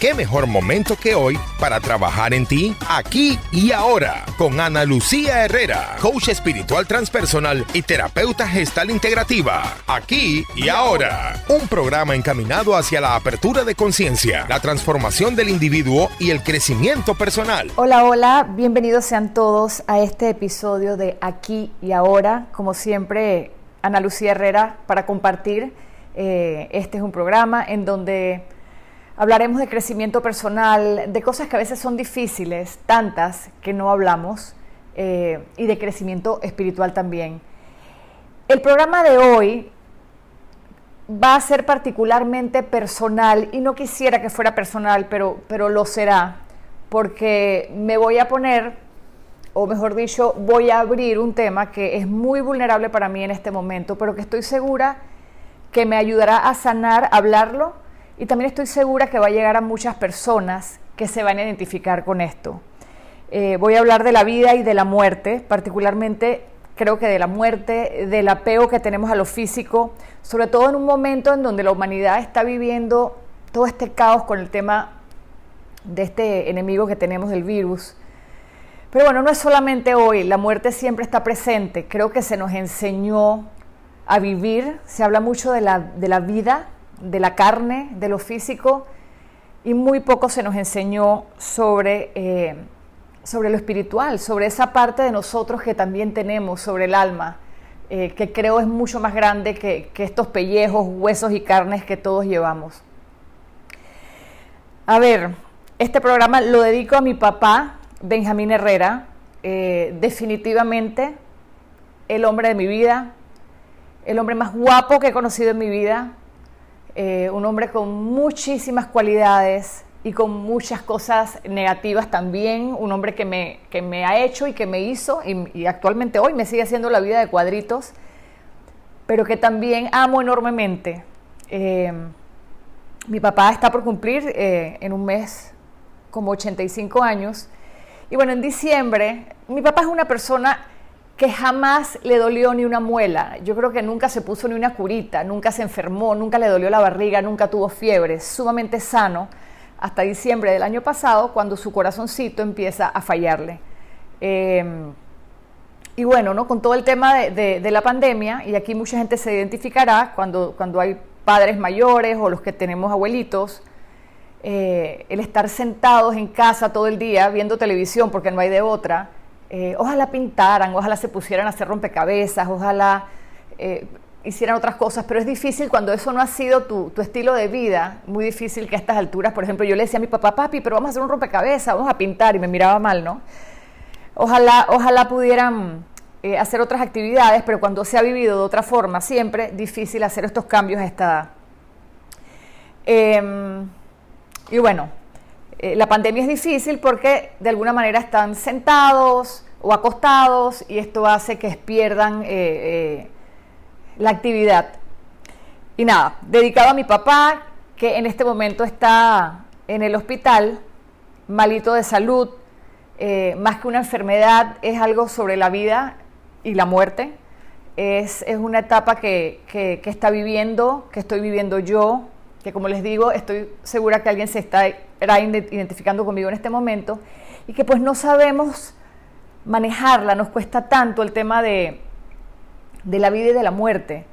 qué mejor momento que hoy para trabajar en ti, aquí y ahora, con Ana Lucía Herrera, coach espiritual transpersonal y terapeuta gestal integrativa. Aquí y ahora, un programa encaminado hacia la apertura de conciencia, la transformación del individuo y el crecimiento personal. Hola, hola, bienvenidos sean todos a este episodio de Aquí y ahora. Como siempre, Ana Lucía Herrera para compartir. Eh, este es un programa en donde Hablaremos de crecimiento personal, de cosas que a veces son difíciles, tantas que no hablamos, eh, y de crecimiento espiritual también. El programa de hoy va a ser particularmente personal y no quisiera que fuera personal, pero, pero lo será, porque me voy a poner, o mejor dicho, voy a abrir un tema que es muy vulnerable para mí en este momento, pero que estoy segura que me ayudará a sanar, hablarlo y también estoy segura que va a llegar a muchas personas que se van a identificar con esto. Eh, voy a hablar de la vida y de la muerte, particularmente creo que de la muerte, del apego que tenemos a lo físico, sobre todo en un momento en donde la humanidad está viviendo todo este caos con el tema de este enemigo que tenemos del virus. Pero bueno, no es solamente hoy, la muerte siempre está presente, creo que se nos enseñó a vivir, se habla mucho de la, de la vida, de la carne, de lo físico, y muy poco se nos enseñó sobre, eh, sobre lo espiritual, sobre esa parte de nosotros que también tenemos, sobre el alma, eh, que creo es mucho más grande que, estos pellejos, huesos y carnes que todos llevamos. A ver, este programa lo dedico a mi papá, Benjamín Herrera, eh, definitivamente el hombre de mi vida, el hombre más guapo que he conocido en mi vida, eh, un hombre con muchísimas cualidades y con muchas cosas negativas también, un hombre que me, que me ha hecho y que me hizo y, actualmente hoy me sigue haciendo la vida de cuadritos, pero que también amo enormemente. Eh, mi papá está por cumplir eh, en un mes como 85 años y bueno, en diciembre, mi papá es una persona que jamás le dolió ni una muela. Yo creo que nunca se puso ni una curita, nunca se enfermó, nunca le dolió la barriga, nunca tuvo fiebre, sumamente sano hasta diciembre del año pasado, cuando su corazoncito empieza a fallarle. Em, y bueno, ¿no? con todo el tema de, la pandemia, y aquí mucha gente se identificará cuando, cuando hay padres mayores o los que tenemos abuelitos, eh, el estar sentados en casa todo el día viendo televisión porque no hay de otra, eh, ojalá pintaran, ojalá se pusieran a hacer rompecabezas, ojalá eh, hicieran otras cosas, pero es difícil cuando eso no ha sido tu, estilo de vida, muy difícil que a estas alturas, por ejemplo, yo le decía a mi papá, papi, pero vamos a hacer un rompecabezas, vamos a pintar, y me miraba mal, ¿no? Ojalá, ojalá pudieran eh, hacer otras actividades, pero cuando se ha vivido de otra forma, siempre difícil hacer estos cambios a esta edad. Em, y bueno, eh, la pandemia es difícil porque de alguna manera están sentados o acostados y esto hace que pierdan eh, eh, la actividad. Y nada, dedicado a mi papá, que en este momento está en el hospital, malito de salud, más que una enfermedad, es algo sobre la vida y la muerte. Es, una etapa que, que está viviendo, que estoy viviendo yo, que como les digo, estoy segura que alguien se está identificando conmigo en este momento, y que pues no sabemos manejarla, nos cuesta tanto el tema de, de la vida y de la muerte.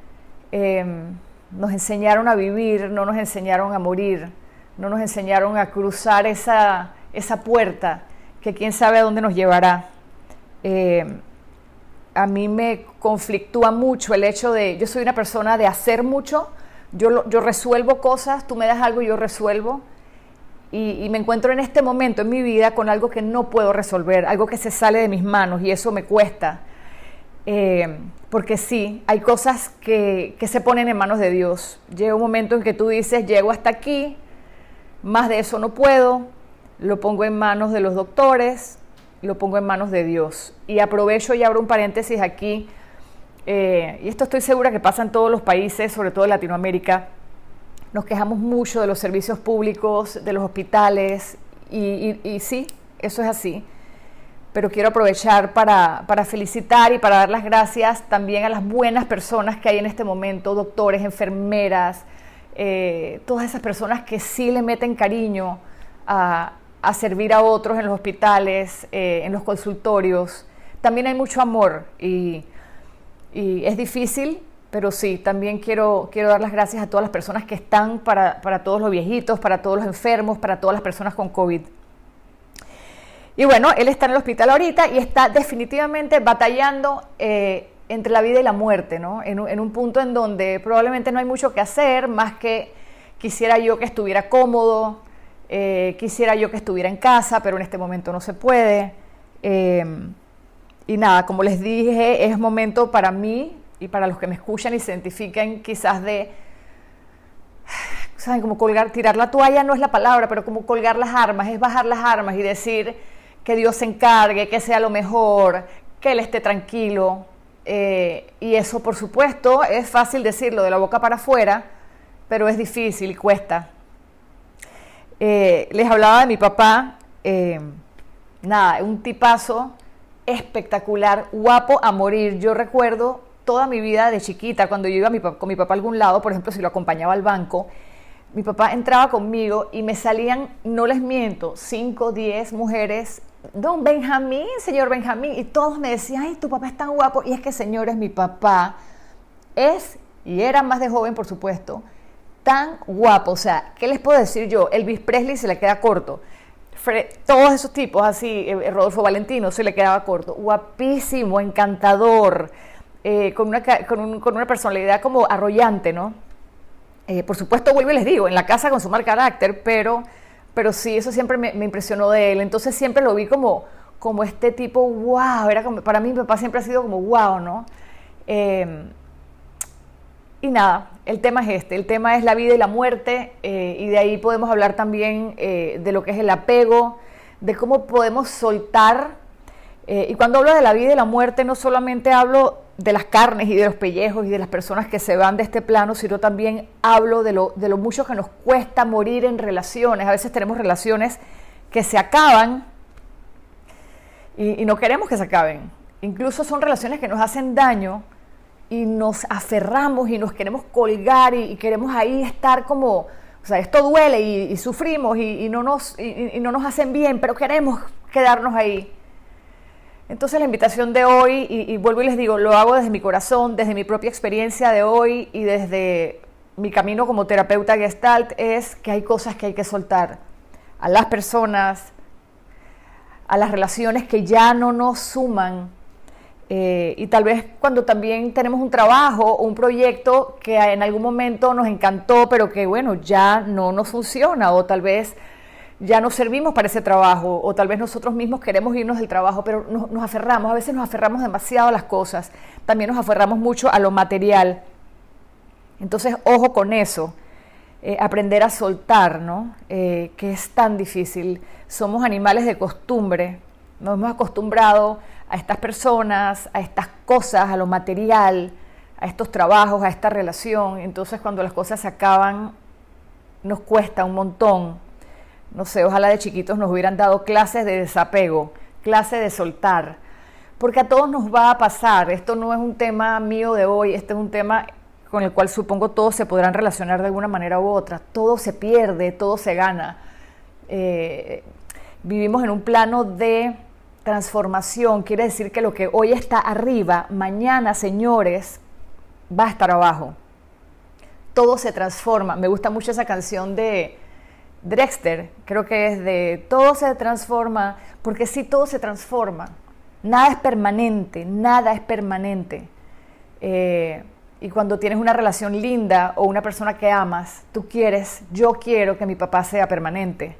Em, nos enseñaron a vivir, no nos enseñaron a morir, no nos enseñaron a cruzar esa, esa puerta que quién sabe a dónde nos llevará. Em, a mí me conflictúa mucho el hecho de, yo soy una persona de hacer mucho, yo, yo resuelvo cosas, tú me das algo yo resuelvo. Y, me encuentro en este momento en mi vida con algo que no puedo resolver, algo que se sale de mis manos y eso me cuesta. Eh, porque sí, hay cosas que, que, se ponen en manos de Dios. Llega un momento en que tú dices, llego hasta aquí, más de eso no puedo, lo pongo en manos de los doctores, lo pongo en manos de Dios. Y aprovecho y abro un paréntesis aquí eh, y esto estoy segura que pasa en todos los países, sobre todo en Latinoamérica, nos quejamos mucho de los servicios públicos, de los hospitales, y, sí, eso es así. Pero quiero aprovechar para, felicitar y para dar las gracias también a las buenas personas que hay en este momento, doctores, enfermeras, eh, todas esas personas que sí le meten cariño, a, servir a otros en los hospitales, eh, en los consultorios. También hay mucho amor y, es difícil, pero sí, también quiero, quiero dar las gracias a todas las personas que están para, todos los viejitos, para todos los enfermos, para todas las personas con COVID. Y bueno, él está en el hospital ahorita y está definitivamente batallando eh, entre la vida y la muerte, ¿no? En, en, un punto en donde probablemente no hay mucho que hacer, más que quisiera yo que estuviera cómodo, eh, quisiera yo que estuviera en casa, pero en este momento no se puede. Em, y nada, como les dije, es momento para mí y para los que me escuchan y se identifiquen quizás de, ¿saben? Como colgar, tirar la toalla no es la palabra, pero como colgar las armas, es bajar las armas y decir que Dios se encargue, que sea lo mejor, que Él esté tranquilo. Eh, y eso, por supuesto, es fácil decirlo de la boca para afuera, pero es difícil y cuesta. Eh, les hablaba de mi papá, eh, nada, un tipazo espectacular, guapo a morir. Yo recuerdo toda mi vida de chiquita, cuando yo iba con mi papá a algún lado, por ejemplo, si lo acompañaba al banco, mi papá entraba conmigo y me salían, no les miento, 5, 10 mujeres, don Benjamín, señor Benjamín, y todos me decían, ay, tu papá es tan guapo, y es que señores, mi papá es, y era más de joven, por supuesto, tan guapo. O sea, ¿qué les puedo decir yo? Elvis Presley se le queda corto. Todos esos tipos así, eh, Rodolfo Valentino se le quedaba corto. Guapísimo, encantador, eh, con, una, con, una personalidad como arrollante, ¿no? Eh, por supuesto, vuelvo y les digo, en la casa con su mal carácter, pero, pero sí, eso siempre me, impresionó de él. Entonces siempre lo vi como, como este tipo, wow, era como, para mí mi papá siempre ha sido como wow, ¿no? y nada, el tema es este, el tema es la vida y la muerte, eh, y de ahí podemos hablar también eh, de lo que es el apego, de cómo podemos soltar. Eh, y cuando hablo de la vida y la muerte, no solamente hablo de las carnes y de los pellejos y de las personas que se van de este plano, sino también hablo de lo, de lo mucho que nos cuesta morir en relaciones. A veces tenemos relaciones que se acaban y, y no queremos que se acaben. Incluso son relaciones que nos hacen daño y nos aferramos y nos queremos colgar y, queremos ahí estar como, o sea, esto duele y, sufrimos y, no nos, y, no nos hacen bien, pero queremos quedarnos ahí. Entonces la invitación de hoy, y, vuelvo y les digo, lo hago desde mi corazón, desde mi propia experiencia de hoy y desde mi camino como terapeuta gestalt, es que hay cosas que hay que soltar a las personas, a las relaciones que ya no nos suman, eh, y tal vez cuando también tenemos un trabajo un proyecto que en algún momento nos encantó, pero que bueno, ya no nos funciona o tal vez ya no servimos para ese trabajo o tal vez nosotros mismos queremos irnos del trabajo, pero nos, aferramos, a veces nos aferramos demasiado a las cosas, también nos aferramos mucho a lo material. Entonces, ojo con eso, eh, aprender a soltar, ¿no? Eh, que es tan difícil. Somos animales de costumbre, nos hemos acostumbrado a estas personas, a estas cosas, a lo material, a estos trabajos, a esta relación. Entonces cuando las cosas se acaban, nos cuesta un montón. No sé, ojalá de chiquitos nos hubieran dado clases de desapego, clases de soltar. Porque a todos nos va a pasar. Esto no es un tema mío de hoy, este es un tema con el cual supongo todos se podrán relacionar de alguna manera u otra. Todo se pierde, todo se gana. Eh, vivimos en un plano de transformación quiere decir que lo que hoy está arriba, mañana, señores, va a estar abajo. Todo se transforma. Me gusta mucho esa canción de Drexter, creo que es de todo se transforma, porque sí, todo se transforma. Nada es permanente, nada es permanente. Eh, y cuando tienes una relación linda o una persona que amas, tú quieres, yo quiero que mi papá sea permanente,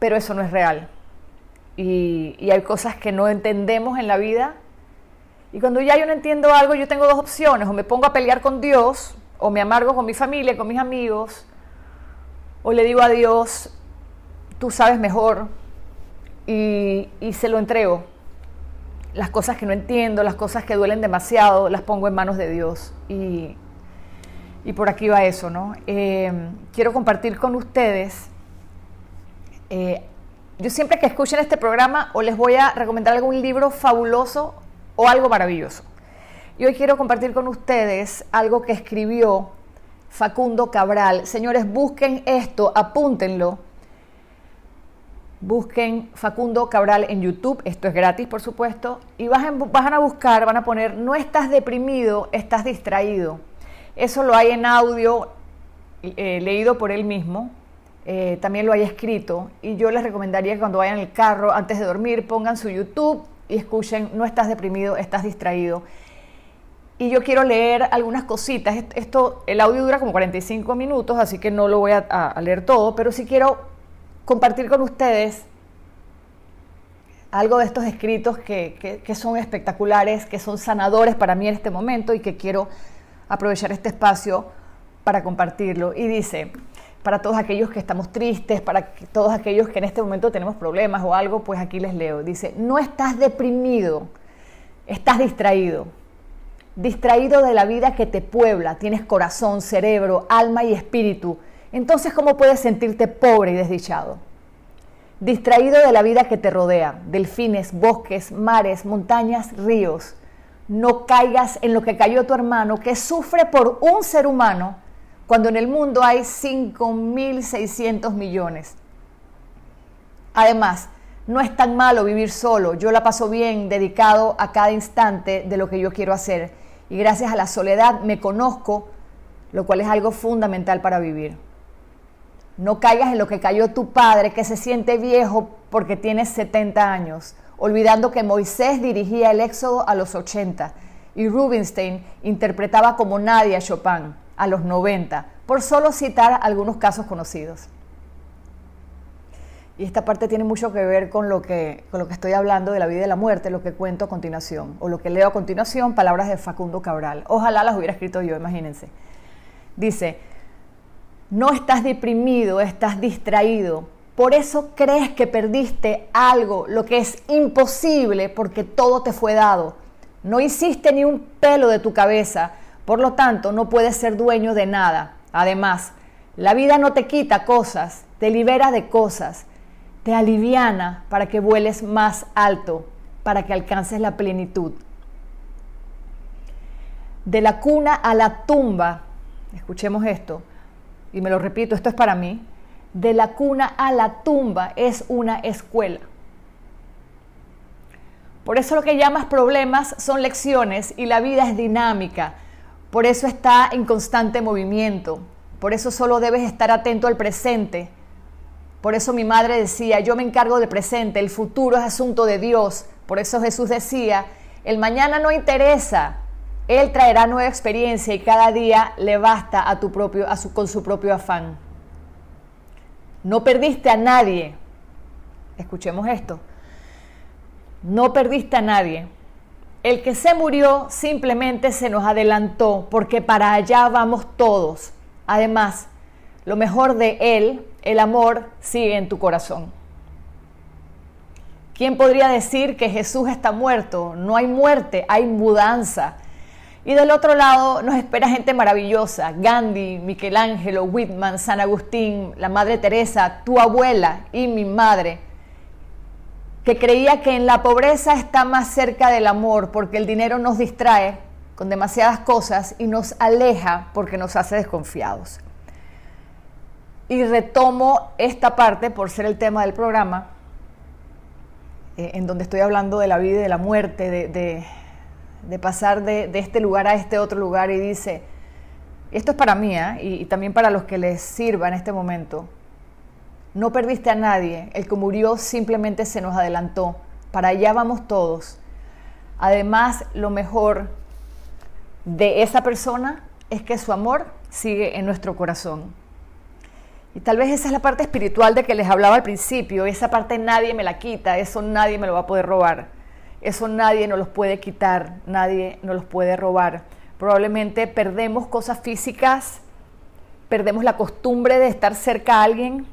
pero eso no es real y, hay cosas que no entendemos en la vida. Y cuando ya yo no entiendo algo, yo tengo dos opciones, o me pongo a pelear con Dios, o me amargo con mi familia, con mis amigos, o le digo a Dios, tú sabes mejor, y, se lo entrego. Las cosas que no entiendo, las cosas que duelen demasiado, las pongo en manos de Dios. Y, y por aquí va eso, ¿no? Eh, quiero compartir con ustedes eh, yo siempre que escuchen este programa o les voy a recomendar algún libro fabuloso o algo maravilloso. Y hoy quiero compartir con ustedes algo que escribió Facundo Cabral. Señores, busquen esto, apúntenlo. Busquen Facundo Cabral en YouTube, esto es gratis por supuesto, y van, a buscar, van a poner, no estás deprimido, estás distraído. Eso lo hay en audio, eh, leído por él mismo, eh, también lo hay escrito, y yo les recomendaría que cuando vayan el carro, antes de dormir, pongan su YouTube y escuchen, no estás deprimido, estás distraído. Y yo quiero leer algunas cositas. Esto, el audio dura como 45 minutos, así que no lo voy a, a leer todo, pero sí quiero compartir con ustedes algo de estos escritos que, son espectaculares, que son sanadores para mí en este momento y que quiero aprovechar este espacio para compartirlo. Y dice, para todos aquellos que estamos tristes, para todos aquellos que en este momento tenemos problemas o algo, pues aquí les leo. Dice, no estás deprimido, estás distraído. Distraído de la vida que te puebla, tienes corazón, cerebro, alma y espíritu entonces ¿cómo puedes sentirte pobre y desdichado? Distraído de la vida que te rodea, delfines, bosques, mares, montañas, ríos. No caigas en lo que cayó tu hermano, que sufre por un ser humano, cuando en el mundo hay 5.600 millones. Además, no es tan malo vivir solo. Yo la paso bien, dedicado a cada instante de lo que yo quiero hacer. Y gracias a la soledad me conozco, lo cual es algo fundamental para vivir. No caigas en lo que cayó tu padre, que se siente viejo porque tiene 70 años, olvidando que Moisés dirigía el Éxodo a los 80 y Rubinstein interpretaba como nadie a Chopin a los 90, por solo citar algunos casos conocidos. Y esta parte tiene mucho que ver con lo que, con lo que estoy hablando de la vida y la muerte, lo que cuento a continuación, o lo que leo a continuación, palabras de Facundo Cabral. Ojalá las hubiera escrito yo, imagínense. Dice, no estás deprimido, estás distraído. Por eso crees que perdiste algo, lo que es imposible porque todo te fue dado. No hiciste ni un pelo de tu cabeza, por lo tanto no puedes ser dueño de nada. Además, la vida no te quita cosas, te libera de cosas, te aliviana para que vueles más alto, para que alcances la plenitud. De la cuna a la tumba, escuchemos esto, y me lo repito, esto es para mí, de la cuna a la tumba es una escuela. Por eso lo que llamas problemas son lecciones y la vida es dinámica. Por eso está en constante movimiento. Por eso solo debes estar atento al presente. Por eso mi madre decía, yo me encargo del presente, el futuro es asunto de Dios. Por eso Jesús decía, el mañana no interesa, él traerá nueva experiencia y cada día le basta a tu propio, a su, con su propio afán. No perdiste a nadie. Escuchemos esto. No perdiste a nadie. El que se murió simplemente se nos adelantó porque para allá vamos todos. Además, lo mejor de Él, el amor, sigue en tu corazón. ¿Quién podría decir que Jesús está muerto? No hay muerte, hay mudanza. Y del otro lado nos espera gente maravillosa, Gandhi, Michelangelo, Whitman, San Agustín, la Madre Teresa, tu abuela y mi madre, que creía que en la pobreza está más cerca del amor porque el dinero nos distrae con demasiadas cosas y nos aleja porque nos hace desconfiados. Y retomo esta parte por ser el tema del programa, eh, en donde estoy hablando de la vida y de la muerte, de de pasar de, este lugar a este otro lugar y dice, esto es para mí ¿eh? y, también para los que les sirva en este momento, no perdiste a nadie, el que murió simplemente se nos adelantó, para allá vamos todos. Además, lo mejor de esa persona es que su amor sigue en nuestro corazón. Y tal vez esa es la parte espiritual de que les hablaba al principio, esa parte nadie me la quita, eso nadie me lo va a poder robar. Eso nadie nos los puede quitar, nadie nos los puede robar. Probablemente perdemos cosas físicas, perdemos la costumbre de estar cerca a alguien,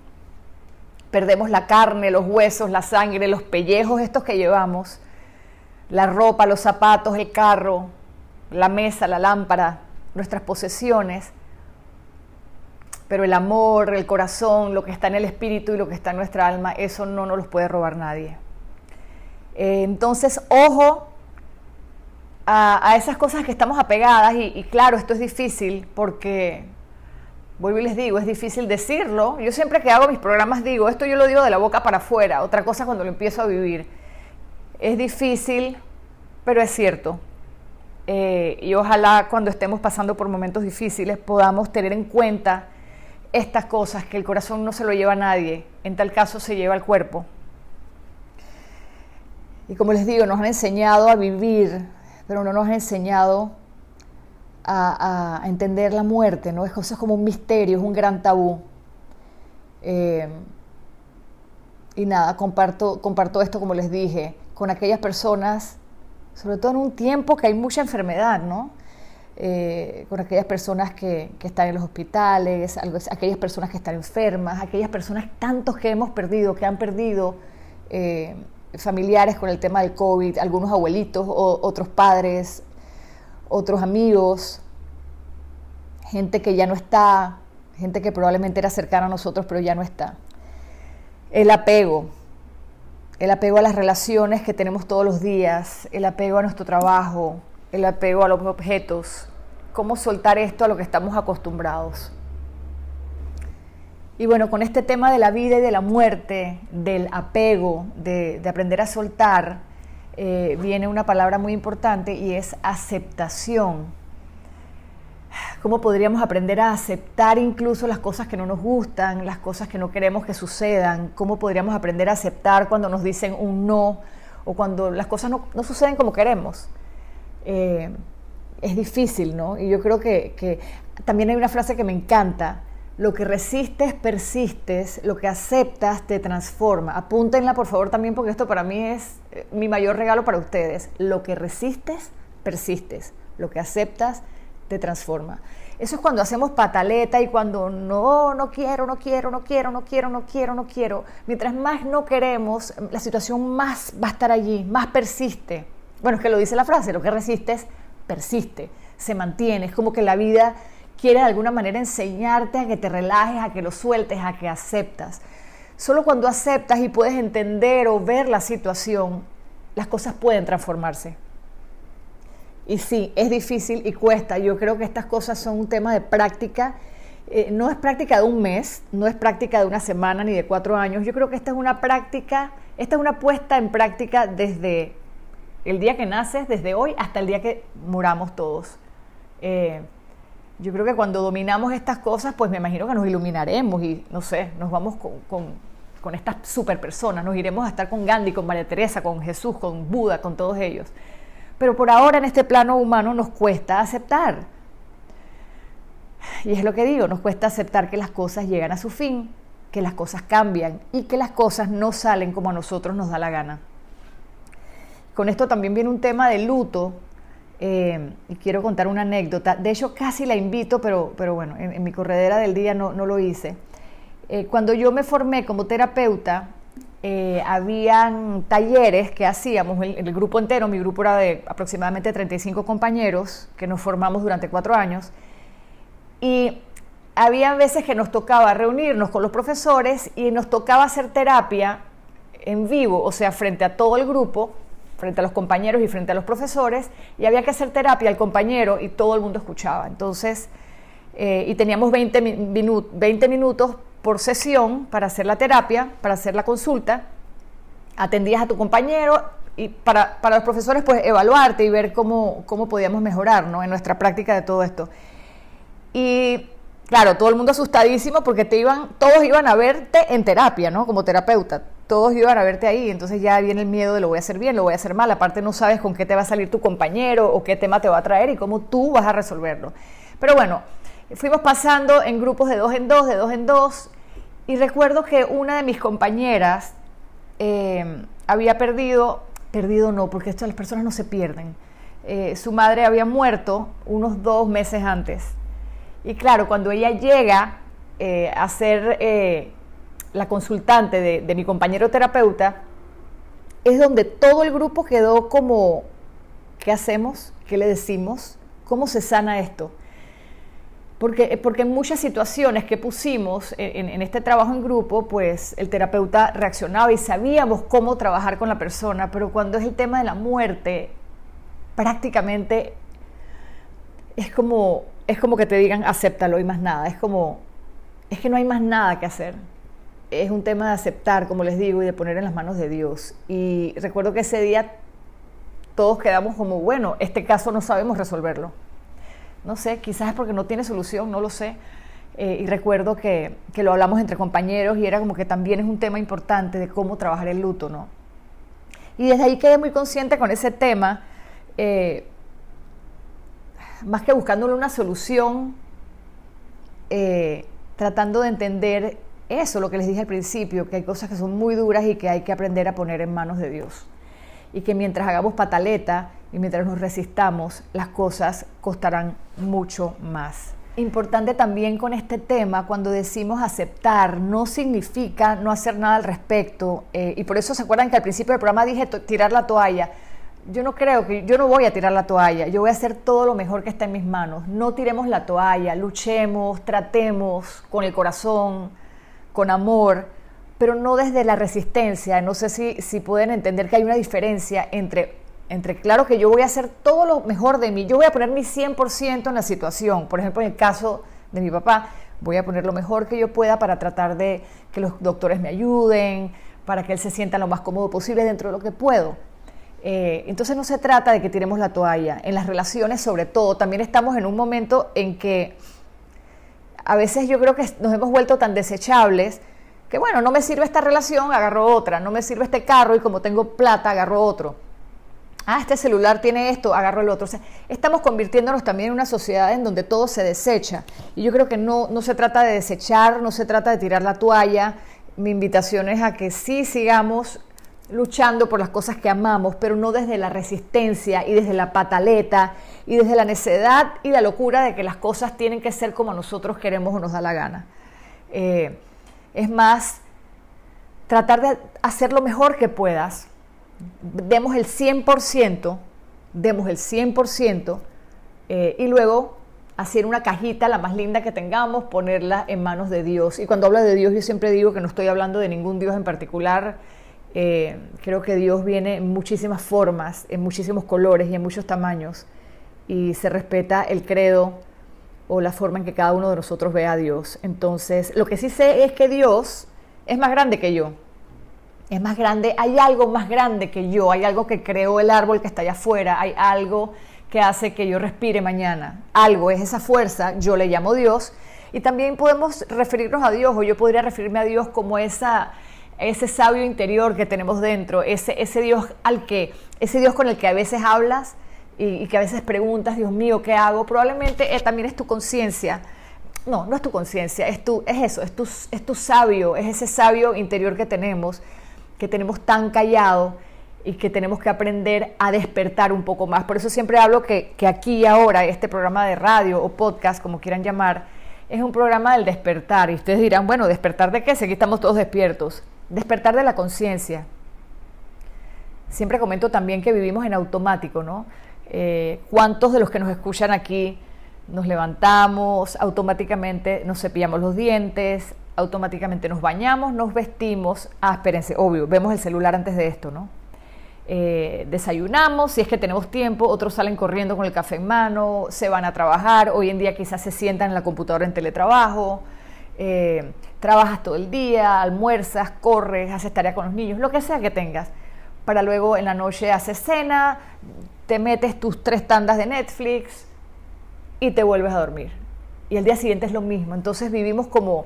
perdemos la carne, los huesos, la sangre, los pellejos estos que llevamos, la ropa, los zapatos, el carro, la mesa, la lámpara, nuestras posesiones. Pero el amor, el corazón, lo que está en el espíritu y lo que está en nuestra alma, eso no nos los puede robar nadie. Eh, entonces, ojo a, esas cosas que estamos apegadas y, claro, esto es difícil porque vuelvo y les digo, es difícil decirlo. Yo siempre que hago mis programas digo, esto yo lo digo de la boca para afuera, otra cosa cuando lo empiezo a vivir. Es difícil, pero es cierto. Eh, y ojalá cuando estemos pasando por momentos difíciles podamos tener en cuenta estas cosas, que el corazón no se lo lleva a nadie, en tal caso se lleva al cuerpo. Y como les digo, nos han enseñado a vivir, pero no nos han enseñado a, entender la muerte, ¿no? Es, como un misterio, es un gran tabú. Eh, y nada, comparto, comparto esto, como les dije, con aquellas personas, sobre todo en un tiempo que hay mucha enfermedad, ¿no? Eh, con aquellas personas que, están en los hospitales, aquellas personas que están enfermas, aquellas personas tantos que hemos perdido, que han perdido eh, familiares con el tema del COVID, algunos abuelitos, o, otros padres, otros amigos, gente que ya no está, gente que probablemente era cercana a nosotros, pero ya no está. El apego, el apego a las relaciones que tenemos todos los días, el apego a nuestro trabajo, el apego a los objetos, cómo soltar esto a lo que estamos acostumbrados. Y bueno, con este tema de la vida y de la muerte, del apego, de, aprender a soltar, eh, viene una palabra muy importante y es aceptación. ¿Cómo podríamos aprender a aceptar incluso las cosas que no nos gustan, las cosas que no queremos que sucedan? ¿Cómo podríamos aprender a aceptar cuando nos dicen un no o cuando las cosas no, suceden como queremos? Eh, es difícil, ¿no? Y yo creo que, que también hay una frase que me encanta, lo que resistes, persistes, lo que aceptas, te transforma. Apúntenla, por favor, también, porque esto para mí es eh, mi mayor regalo para ustedes. Lo que resistes, persistes. Lo que aceptas, te transforma. Eso es cuando hacemos pataleta y cuando no, no quiero, no quiero, no quiero, no quiero, no quiero, no quiero. Mientras más no queremos, la situación más va a estar allí, más persiste. Bueno, es que lo dice la frase, lo que resistes, persiste, se mantiene. Es como que la vida quiere de alguna manera enseñarte a que te relajes, a que lo sueltes, a que aceptas. Solo cuando aceptas y puedes entender o ver la situación, las cosas pueden transformarse. Y sí, es difícil y cuesta. Yo creo que estas cosas son un tema de práctica. Eh, no es práctica de un mes, no es práctica de una semana ni de cuatro años. Yo creo que esta es una práctica, esta es una puesta en práctica desde el día que naces, desde hoy hasta el día que muramos todos. Eh, yo creo que cuando dominamos estas cosas, pues me imagino que nos iluminaremos y, no sé, nos vamos con, con, estas super personas, nos iremos a estar con Gandhi, con María Teresa, con Jesús, con Buda, con todos ellos. Pero por ahora en este plano humano nos cuesta aceptar. Y es lo que digo, nos cuesta aceptar que las cosas llegan a su fin, que las cosas cambian y que las cosas no salen como a nosotros nos da la gana. Con esto también viene un tema de luto eh, y quiero contar una anécdota. De hecho, casi la invito, pero, pero bueno, en, mi corredera del día no, lo hice. Eh, cuando yo me formé como terapeuta, eh, habían talleres que hacíamos, el, el, grupo entero, mi grupo era de aproximadamente 35 compañeros que nos formamos durante cuatro años. Y había veces que nos tocaba reunirnos con los profesores y nos tocaba hacer terapia en vivo, o sea, frente a todo el grupo, frente a los compañeros y frente a los profesores, y había que hacer terapia al compañero y todo el mundo escuchaba. Entonces, eh, y teníamos 20, 20 minutos por sesión para hacer la terapia, para hacer la consulta, atendías a tu compañero y para, para los profesores pues evaluarte y ver cómo, cómo podíamos mejorar ¿no? en nuestra práctica de todo esto. Y claro, todo el mundo asustadísimo porque te iban, todos iban a verte en terapia, ¿no? Como terapeuta todos iban a verte ahí, entonces ya viene el miedo de lo voy a hacer bien, lo voy a hacer mal, aparte no sabes con qué te va a salir tu compañero o qué tema te va a traer y cómo tú vas a resolverlo. Pero bueno, fuimos pasando en grupos de dos en dos, de dos en dos, y recuerdo que una de mis compañeras eh, había perdido, perdido no, porque esto las personas no se pierden, eh, su madre había muerto unos dos meses antes. Y claro, cuando ella llega eh, a ser la consultante de, mi compañero terapeuta, es donde todo el grupo quedó como, ¿qué hacemos? ¿Qué le decimos? ¿Cómo se sana esto? Porque, porque en muchas situaciones que pusimos en, este trabajo en grupo, pues el terapeuta reaccionaba y sabíamos cómo trabajar con la persona, pero cuando es el tema de la muerte, prácticamente es como, es como que te digan acéptalo y más nada, es como es que no hay más nada que hacer. Es un tema de aceptar, como les digo, y de poner en las manos de Dios. Y recuerdo que ese día todos quedamos como, bueno, este caso no sabemos resolverlo. No sé, quizás es porque no tiene solución, no lo sé. Eh, y recuerdo que, que, lo hablamos entre compañeros y era como que también es un tema importante de cómo trabajar el luto, ¿no? Y desde ahí quedé muy consciente con ese tema, eh, más que buscándole una solución, eh, tratando de entender eso, lo que les dije al principio, que hay cosas que son muy duras y que hay que aprender a poner en manos de Dios. Y que mientras hagamos pataleta y mientras nos resistamos, las cosas costarán mucho más. Importante también con este tema, cuando decimos aceptar, no significa no hacer nada al respecto. Eh, y por eso se acuerdan que al principio del programa dije tirar la toalla yo no creo que, yo no voy a tirar la toalla, yo voy a hacer todo lo mejor que está en mis manos. No tiremos la toalla, luchemos, tratemos con el corazón, con amor, pero no desde la resistencia. No sé si, si pueden entender que hay una diferencia entre, entre, claro que yo voy a hacer todo lo mejor de mí, yo voy a poner mi 100% en la situación. Por ejemplo, en el caso de mi papá, voy a poner lo mejor que yo pueda para tratar de que los doctores me ayuden, para que él se sienta lo más cómodo posible dentro de lo que puedo eh, entonces no se trata de que tiremos la toalla. En las relaciones, sobre todo, también estamos en un momento en que a veces yo creo que nos hemos vuelto tan desechables que, bueno, no me sirve esta relación, agarro otra. No me sirve este carro y como tengo plata, agarro otro. Ah, este celular tiene esto, agarro el otro. Estamos convirtiéndonos también en una sociedad en donde todo se desecha. Y yo creo que no, no se trata de desechar, no se trata de tirar la toalla. Mi invitación es a que sí sigamos luchando por las cosas que amamos, pero no desde la resistencia y desde la pataleta y desde la necedad y la locura de que las cosas tienen que ser como nosotros queremos o nos da la gana. Eh, es más, tratar de hacer lo mejor que puedas. Demos el 100%, demos el 100% eh, y luego hacer una cajita, la más linda que tengamos, ponerla en manos de Dios. Y cuando hablo de Dios, yo siempre digo que no estoy hablando de ningún Dios en particular, eh, creo que Dios viene en muchísimas formas, en muchísimos colores y en muchos tamaños y se respeta el credo o la forma en que cada uno de nosotros ve a Dios. Entonces, lo que sí sé es que Dios es más grande que yo. Es más grande, hay algo más grande que yo, hay algo que creó el árbol que está allá afuera, hay algo que hace que yo respire mañana. Algo es esa fuerza, yo le llamo Dios. Y también podemos referirnos a Dios, o yo podría referirme a Dios como esa, ese sabio interior que tenemos dentro, ese, ese Dios al que, ese Dios con el que a veces hablas y, que a veces preguntas, Dios mío, ¿qué hago? Probablemente eh, también es tu conciencia. No, no es tu conciencia, es, tu, es eso, es tu, es tu sabio, es ese sabio interior que tenemos, que tenemos tan callado y que tenemos que aprender a despertar un poco más. Por eso siempre hablo que, que aquí y ahora, este programa de radio o podcast, como quieran llamar, es un programa del despertar. Y ustedes dirán, bueno, ¿despertar de qué? Si aquí estamos todos despiertos Despertar de la conciencia. Siempre comento también que vivimos en automático, ¿no? Eh, ¿Cuántos de los que nos escuchan aquí nos levantamos, automáticamente nos cepillamos los dientes, automáticamente nos bañamos, nos vestimos? Ah, espérense, obvio, vemos el celular antes de esto, ¿no? Eh, desayunamos, si es que tenemos tiempo, otros salen corriendo con el café en mano, se van a trabajar, hoy en día quizás se sientan en la computadora en teletrabajo, eh, trabajas todo el día, almuerzas, corres, haces tarea con los niños, lo que sea que tengas, para luego en la noche haces cena, te metes tus tres tandas de Netflix y te vuelves a dormir. Y el día siguiente es lo mismo. Entonces vivimos como,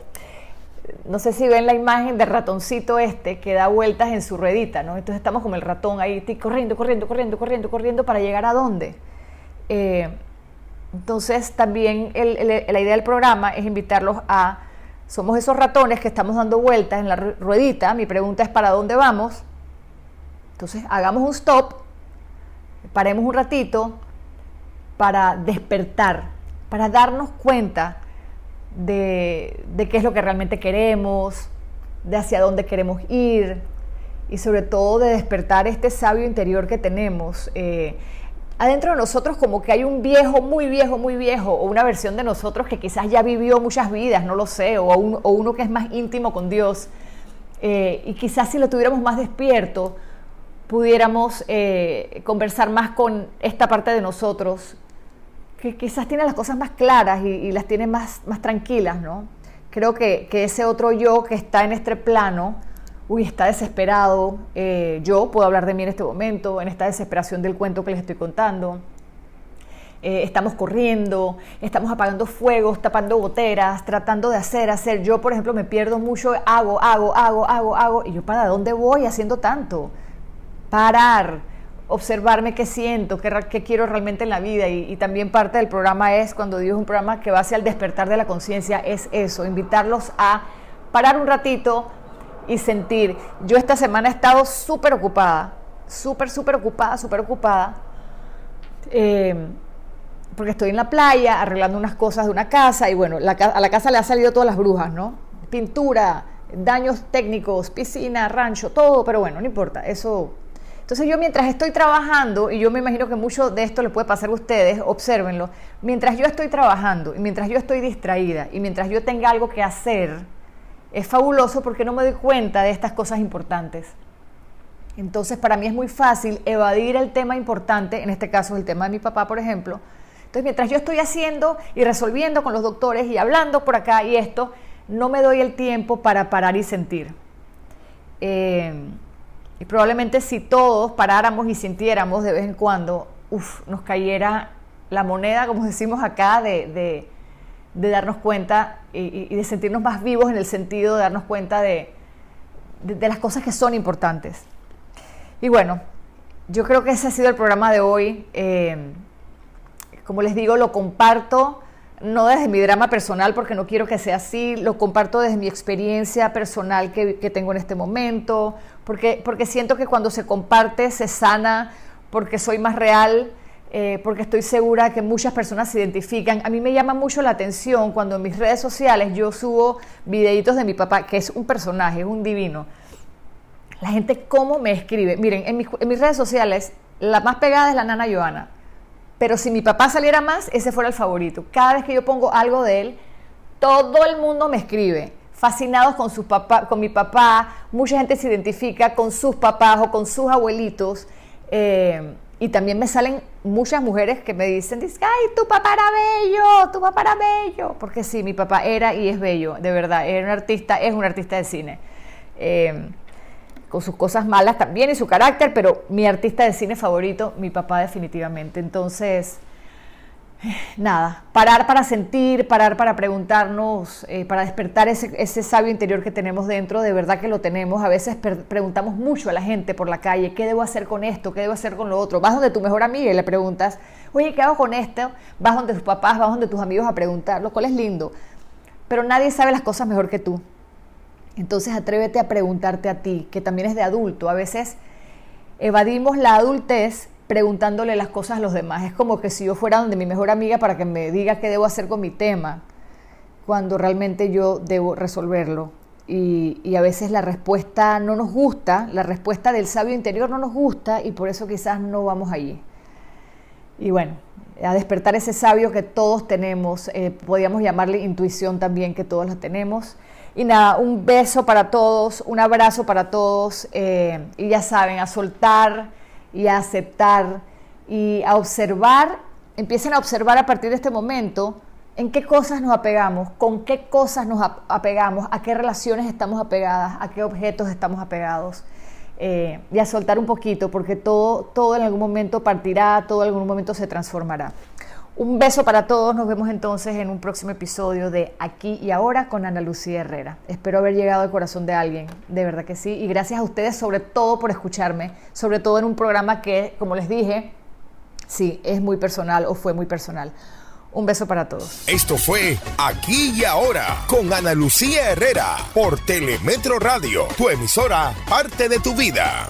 no sé si ven la imagen del ratoncito este que da vueltas en su ruedita, ¿no? Entonces estamos como el ratón ahí corriendo, corriendo, corriendo, corriendo, corriendo para llegar a dónde. Eh, entonces también la idea del programa es invitarlos a somos esos ratones que estamos dando vueltas en la ruedita. Mi pregunta es ¿para dónde vamos? Entonces hagamos un stop, paremos un ratito para despertar, para darnos cuenta de, qué es lo que realmente queremos, de hacia dónde queremos ir y sobre todo de despertar este sabio interior que tenemos. Eh, adentro de nosotros como que hay un viejo, muy viejo, muy viejo, o una versión de nosotros que quizás ya vivió muchas vidas, no lo sé, o, uno que es más íntimo con Dios. Eh, y quizás si lo tuviéramos más despierto, pudiéramos eh, conversar más con esta parte de nosotros, que quizás tiene las cosas más claras y, las tiene más, más tranquilas, ¿no? creo que, ese otro yo que está en este plano, uy, está desesperado, eh, yo puedo hablar de mí en este momento, en esta desesperación del cuento que les estoy contando. Eh, estamos corriendo, estamos apagando fuegos, tapando goteras, tratando de hacer, hacer. Yo, por ejemplo, me pierdo mucho, hago, hago, hago, hago, hago. Y yo, ¿para dónde voy haciendo tanto? Parar, observarme qué siento, qué, quiero realmente en la vida. Y, y, también parte del programa es, cuando digo un programa que va hacia el despertar de la conciencia, es eso, invitarlos a parar un ratito y sentir. Yo esta semana he estado súper ocupada, súper, súper ocupada, súper ocupada. Eh, porque estoy en la playa arreglando unas cosas de una casa y bueno, a la casa le ha salido todas las brujas, ¿no? Pintura, daños técnicos, piscina, rancho, todo, pero bueno, no importa, eso... Entonces yo mientras estoy trabajando, y yo me imagino que mucho de esto le puede pasar a ustedes, obsérvenlo, mientras yo estoy trabajando y mientras yo estoy distraída y mientras yo tenga algo que hacer, es fabuloso porque no me doy cuenta de estas cosas importantes. Entonces para mí es muy fácil evadir el tema importante, en este caso el tema de mi papá, por ejemplo, entonces, mientras yo estoy haciendo y resolviendo con los doctores y hablando por acá y esto, no me doy el tiempo para parar y sentir. Eh, y probablemente si todos paráramos y sintiéramos de vez en cuando, nos cayera la moneda, como decimos acá, de, darnos cuenta y, de sentirnos más vivos en el sentido de darnos cuenta de, las cosas que son importantes. Y bueno, yo creo que ese ha sido el programa de hoy. Eh, como les digo, lo comparto no desde mi drama personal, porque no quiero que sea así, lo comparto desde mi experiencia personal que, tengo en este momento, porque, porque siento que cuando se comparte se sana, porque soy más real, eh, porque estoy segura que muchas personas se identifican. A mí me llama mucho la atención cuando en mis redes sociales yo subo videitos de mi papá, que es un personaje, es un divino. La gente cómo me escribe. Miren, en mis, en mis redes sociales, la más pegada es la nana Joana pero si mi papá saliera más, ese fuera el favorito. Cada vez que yo pongo algo de él, todo el mundo me escribe, fascinados con, su papá, con mi papá, mucha gente se identifica con sus papás o con sus abuelitos. Eh, y también me salen muchas mujeres que me dicen, ay, tu papá era bello, tu papá era bello. Porque sí, mi papá era y es bello, de verdad, era un artista, es un artista de cine. Eh, con sus cosas malas también y su carácter, pero mi artista de cine favorito, mi papá definitivamente. Entonces, nada, parar para sentir, parar para preguntarnos, eh, para despertar ese, sabio interior que tenemos dentro, de verdad que lo tenemos. A veces preguntamos mucho a la gente por la calle, ¿qué debo hacer con esto? ¿Qué debo hacer con lo otro? Vas donde tu mejor amiga y le preguntas, oye, ¿qué hago con esto? Vas donde tus papás, vas donde tus amigos a preguntar, lo cual es lindo. Pero nadie sabe las cosas mejor que tú. Entonces atrévete a preguntarte a ti, que también es de adulto. A veces evadimos la adultez preguntándole las cosas a los demás. Es como que si yo fuera donde mi mejor amiga para que me diga qué debo hacer con mi tema, cuando realmente yo debo resolverlo. Y, a veces la respuesta no nos gusta, la respuesta del sabio interior no nos gusta y por eso quizás no vamos allí. Y bueno, a despertar ese sabio que todos tenemos, eh, podríamos llamarle intuición también, que todos la tenemos. Y nada, un beso para todos, un abrazo para todos. Eh, y ya saben, a soltar y a aceptar y a observar, empiecen a observar a partir de este momento en qué cosas nos apegamos, con qué cosas nos apegamos, a qué relaciones estamos apegadas, a qué objetos estamos apegados. Eh, y a soltar un poquito, porque todo, todo en algún momento partirá, todo en algún momento se transformará. Un beso para todos, nos vemos entonces en un próximo episodio de Aquí y Ahora con Ana Lucía Herrera. Espero haber llegado al corazón de alguien, de verdad que sí, y gracias a ustedes sobre todo por escucharme, sobre todo en un programa que, como les dije, sí, es muy personal o fue muy personal. Un beso para todos. Esto fue Aquí y Ahora con Ana Lucía Herrera por Telemetro Radio, tu emisora, parte de tu vida.